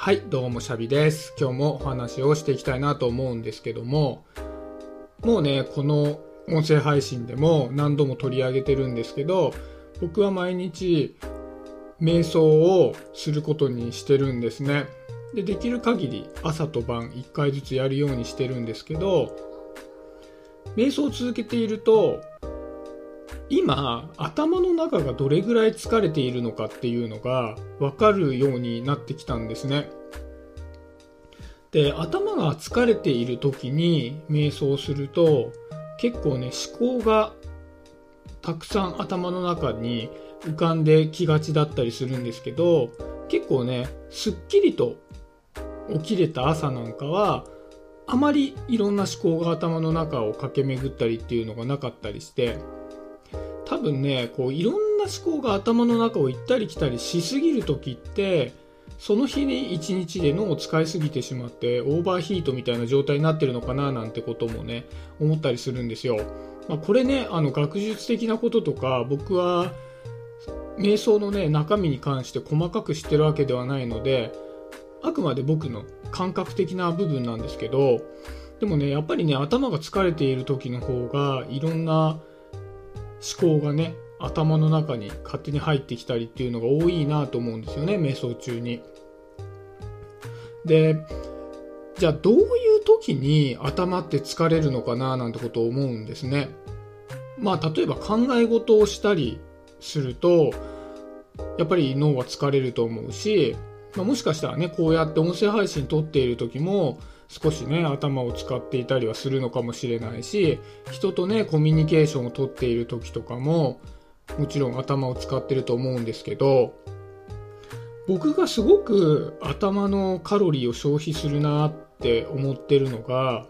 はい、どうもシャビです。今日もお話をしていきたいなと思うんですけども、もうね、この音声配信でも何度も取り上げてるんですけど、僕は毎日瞑想をすることにしてるんですね。で、できる限り朝と晩1回ずつやるようにしてるんですけど、瞑想を続けていると、今頭の中がどれぐらい疲れているのかっていうのが分かるようになってきたんですね。で頭が疲れている時に瞑想すると結構ね思考がたくさん頭の中に浮かんできがちだったりするんですけど結構ねすっきりと起きれた朝なんかはあまりいろんな思考が頭の中を駆け巡ったりっていうのがなかったりして多分ねこういろんな思考が頭の中を行ったり来たりしすぎる時ってその日に一日で脳を使いすぎてしまってオーバーヒートみたいな状態になってるのかななんてこともね思ったりするんですよ。まあ、これねあの学術的なこととか僕は瞑想のね中身に関して細かく知ってるわけではないのであくまで僕の感覚的な部分なんですけどでもねやっぱりね頭が疲れている時の方がいろんな思考がね頭の中に勝手に入ってきたりっていうのが多いなと思うんですよね瞑想中に。でじゃあどういう時に頭って疲れるのかななんてことを思うんですね。まあ例えば考え事をしたりするとやっぱり脳は疲れると思うし、まあ、もしかしたらねこうやって音声配信撮っている時も少しね頭を使っていたりはするのかもしれないし人とねコミュニケーションをとっている時とかももちろん頭を使ってると思うんですけど僕がすごく頭のカロリーを消費するなって思ってるのが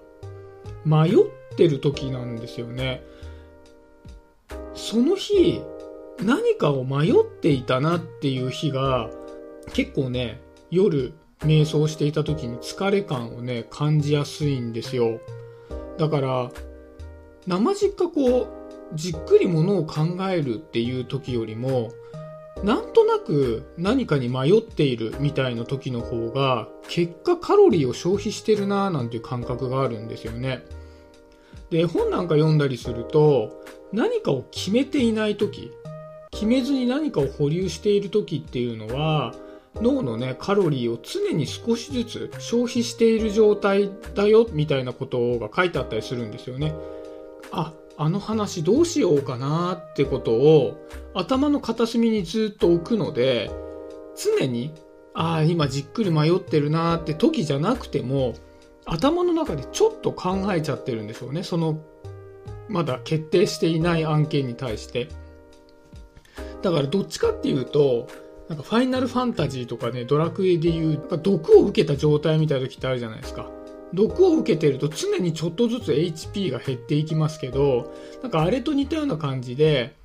迷ってる時なんですよね。その日何かを迷っていたなっていう日が結構ね夜瞑想していた時に疲れ感をね感じやすいんですよ。だから生実家こうじっくりものを考えるっていう時よりもなんとなく何かに迷っているみたいな時の方が結果カロリーを消費してるなーなんていう感覚があるんですよね。で本なんか読んだりすると何かを決めていない時決めずに何かを保留している時っていうのは脳のねカロリーを常に少しずつ消費している状態だよみたいなことが書いてあったりするんですよね。ああの話どうしようかなってことを頭の片隅にずっと置くので常にああ今じっくり迷ってるなって時じゃなくても頭の中でちょっと考えちゃってるんでしょうねそのまだ決定していない案件に対してだからどっちかっていうとなんかファイナルファンタジーとかね、ドラクエでいう、毒を受けた状態みたいな時ってあるじゃないですか。毒を受けてると常にちょっとずつ HP が減っていきますけど、なんかあれと似たような感じで、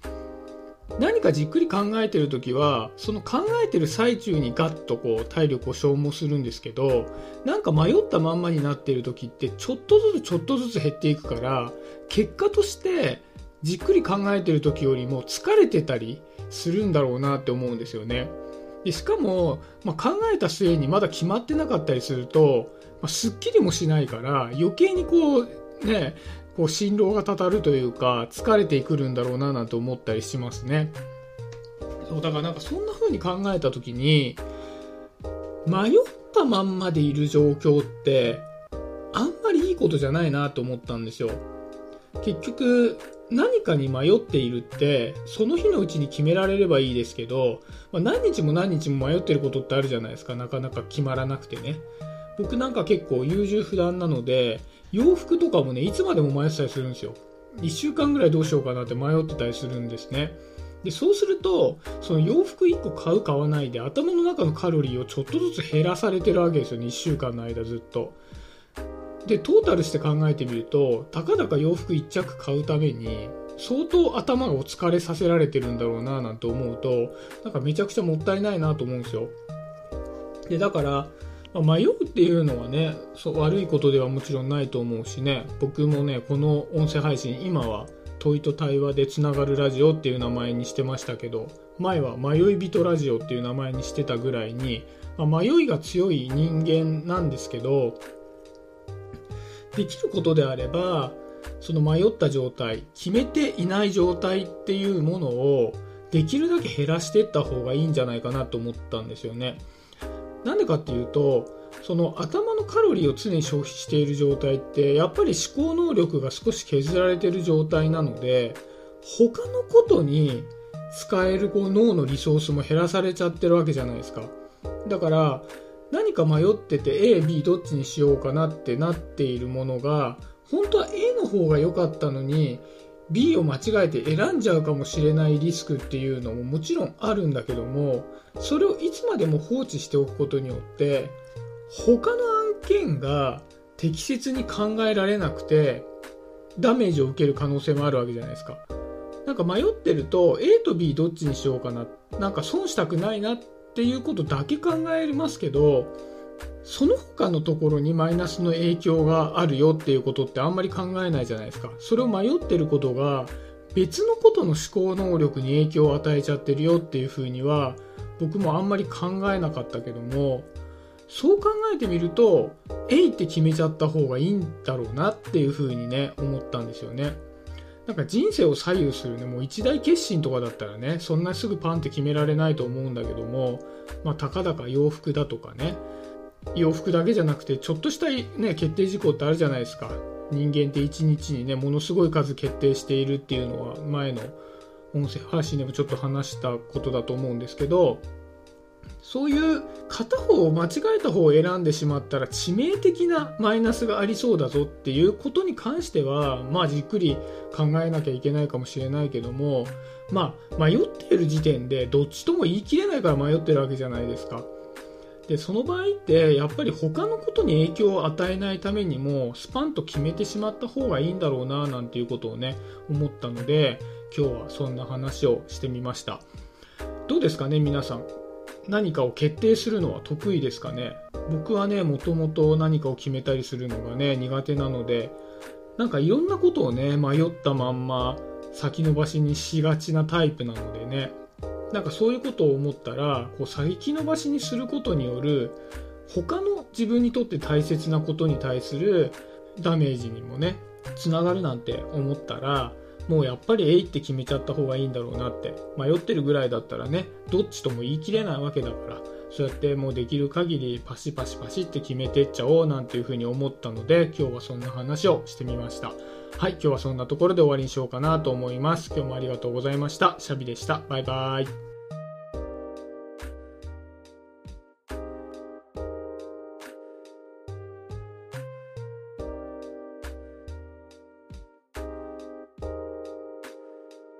何かじっくり考えてる時は、その考えてる最中にガッとこう体力を消耗するんですけど、なんか迷ったまんまになってる時ってちょっとずつちょっとずつ減っていくから、結果としてじっくり考えてる時よりも疲れてたり、するんだろうなって思うんですよね。でしかも、まあ、考えた末にまだ決まってなかったりすると、まあ、すっきりもしないから余計にこうねこう心労がたたるというか疲れてくるんだろうななんて思ったりしますね。そうだからなんかそんな風に考えた時に迷ったまんまでいる状況ってあんまりいいことじゃないなと思ったんですよ。結局何かに迷っているってその日のうちに決められればいいですけど、まあ、何日も何日も迷ってることってあるじゃないですか。なかなか決まらなくてね。僕なんか結構優柔不断なので洋服とかもねいつまでも迷ってたりするんですよ。1週間ぐらいどうしようかなって迷ってたりするんですね。でそうするとその洋服1個買う買わないで頭の中のカロリーをちょっとずつ減らされてるわけですよね。1週間の間ずっと。でトータルして考えてみるとたかだか洋服1着買うために相当頭がお疲れさせられてるんだろうななんて思うとなんかめちゃくちゃもったいないなと思うんですよ。でだから、ま、迷うっていうのはねそう悪いことではもちろんないと思うしね僕もねこの音声配信今は問いと対話でつながるラジオっていう名前にしてましたけど前は迷い人ラジオっていう名前にしてたぐらいに、まあ、迷いが強い人間なんですけどできることであればその迷った状態決めていない状態っていうものをできるだけ減らしていった方がいいんじゃないかなと思ったんですよね。なんでかっていうとその頭のカロリーを常に消費している状態ってやっぱり思考能力が少し削られている状態なので他のことに使えるこう脳のリソースも減らされちゃってるわけじゃないですかだから何か迷ってて AB どっちにしようかなってなっているものが本当は A の方が良かったのに B を間違えて選んじゃうかもしれないリスクっていうのももちろんあるんだけどもそれをいつまでも放置しておくことによって他の案件が適切に考えられなくてダメージを受ける可能性もあるわけじゃないですか。なんか迷ってると A と B どっちにしようかななんか損したくないなっっていうことだけ考えますけどその他のところにマイナスの影響があるよっていうことってあんまり考えないじゃないですか。それを迷ってることが別のことの思考能力に影響を与えちゃってるよっていうふうには僕もあんまり考えなかったけどもそう考えてみるとえいって決めちゃった方がいいんだろうなっていうふうにね思ったんですよね。なんか人生を左右するね、もう一大決心とかだったらね、そんなすぐパンって決められないと思うんだけども、まあ、たかだか洋服だとかね、洋服だけじゃなくてちょっとした、ね、決定事項ってあるじゃないですか。人間って1日にねものすごい数決定しているっていうのは前の音声配信でもちょっと話したことだと思うんですけどそういう片方を間違えた方を選んでしまったら致命的なマイナスがありそうだぞっていうことに関してはまあじっくり考えなきゃいけないかもしれないけどもまあ迷っている時点でどっちとも言い切れないから迷ってるわけじゃないですか。でその場合ってやっぱり他のことに影響を与えないためにもスパンと決めてしまった方がいいんだろうななんていうことをね思ったので今日はそんな話をしてみましたどうですかね皆さん何かを決定するのは得意ですかね？僕はねもともと何かを決めたりするのがね苦手なのでなんかいろんなことをね迷ったまんま先延ばしにしがちなタイプなのでねなんかそういうことを思ったらこう先延ばしにすることによる他の自分にとって大切なことに対するダメージにもねつながるなんて思ったらもうやっぱりえいって決めちゃった方がいいんだろうなって。迷ってるぐらいだったらねどっちとも言い切れないわけだから。そうやってもうできる限りパシパシパシって決めてっちゃおうなんていうふうに思ったので今日はそんな話をしてみました。はい今日はそんなところで終わりにしようかなと思います。今日もありがとうございました。シャビでした。バイバーイ。